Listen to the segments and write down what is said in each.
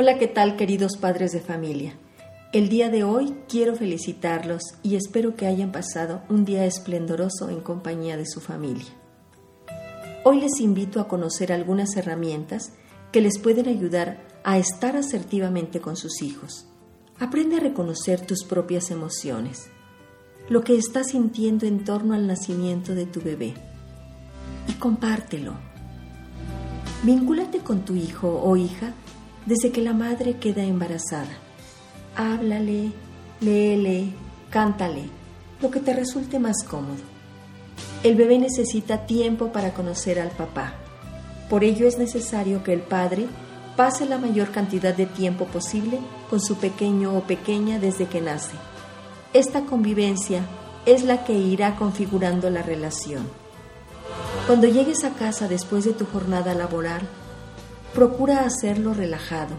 Hola, ¿qué tal queridos padres de familia? El día de hoy quiero felicitarlos y espero que hayan pasado un día esplendoroso en compañía de su familia. Hoy les invito a conocer algunas herramientas que les pueden ayudar a estar asertivamente con sus hijos. Aprende a reconocer tus propias emociones, lo que estás sintiendo en torno al nacimiento de tu bebé y compártelo. Vínculate con tu hijo o hija desde que la madre queda embarazada. Háblale, léele, cántale, lo que te resulte más cómodo. El bebé necesita tiempo para conocer al papá. Por ello es necesario que el padre pase la mayor cantidad de tiempo posible con su pequeño o pequeña desde que nace. Esta convivencia es la que irá configurando la relación. Cuando llegues a casa después de tu jornada laboral, Procura hacerlo relajado,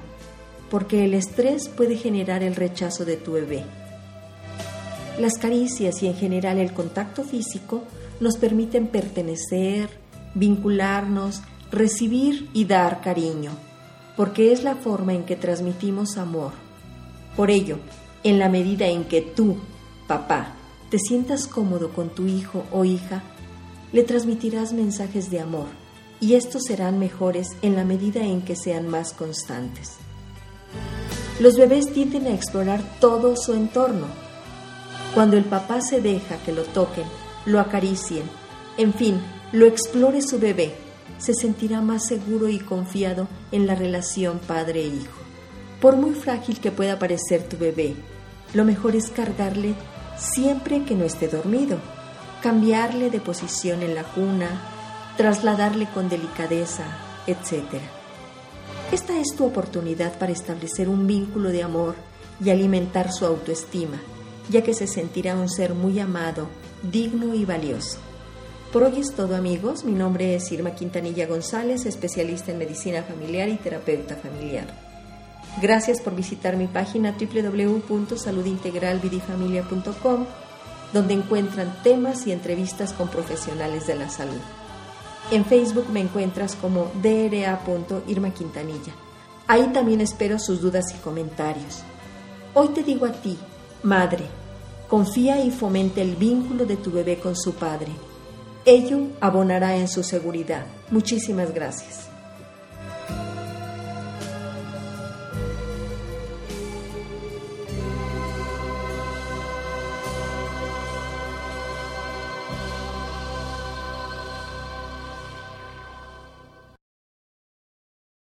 porque el estrés puede generar el rechazo de tu bebé. Las caricias y en general el contacto físico nos permiten pertenecer, vincularnos, recibir y dar cariño, porque es la forma en que transmitimos amor. Por ello, en la medida en que tú, papá, te sientas cómodo con tu hijo o hija, le transmitirás mensajes de amor y estos serán mejores en la medida en que sean más constantes. Los bebés tienden a explorar todo su entorno. Cuando el papá se deja que lo toquen, lo acaricien, en fin, lo explore su bebé, se sentirá más seguro y confiado en la relación padre-hijo. Por muy frágil que pueda parecer tu bebé, lo mejor es cargarle siempre que no esté dormido, cambiarle de posición en la cuna, trasladarle con delicadeza, etc. Esta es tu oportunidad para establecer un vínculo de amor y alimentar su autoestima, ya que se sentirá un ser muy amado, digno y valioso. Por hoy es todo amigos, mi nombre es Irma Quintanilla González, especialista en medicina familiar y terapeuta familiar. Gracias por visitar mi página www.saludintegralvidifamilia.com, donde encuentran temas y entrevistas con profesionales de la salud. En Facebook me encuentras como dra.irma Quintanilla. Ahí también espero sus dudas y comentarios. Hoy te digo a ti, madre, confía y fomente el vínculo de tu bebé con su padre. Ello abonará en su seguridad. Muchísimas gracias.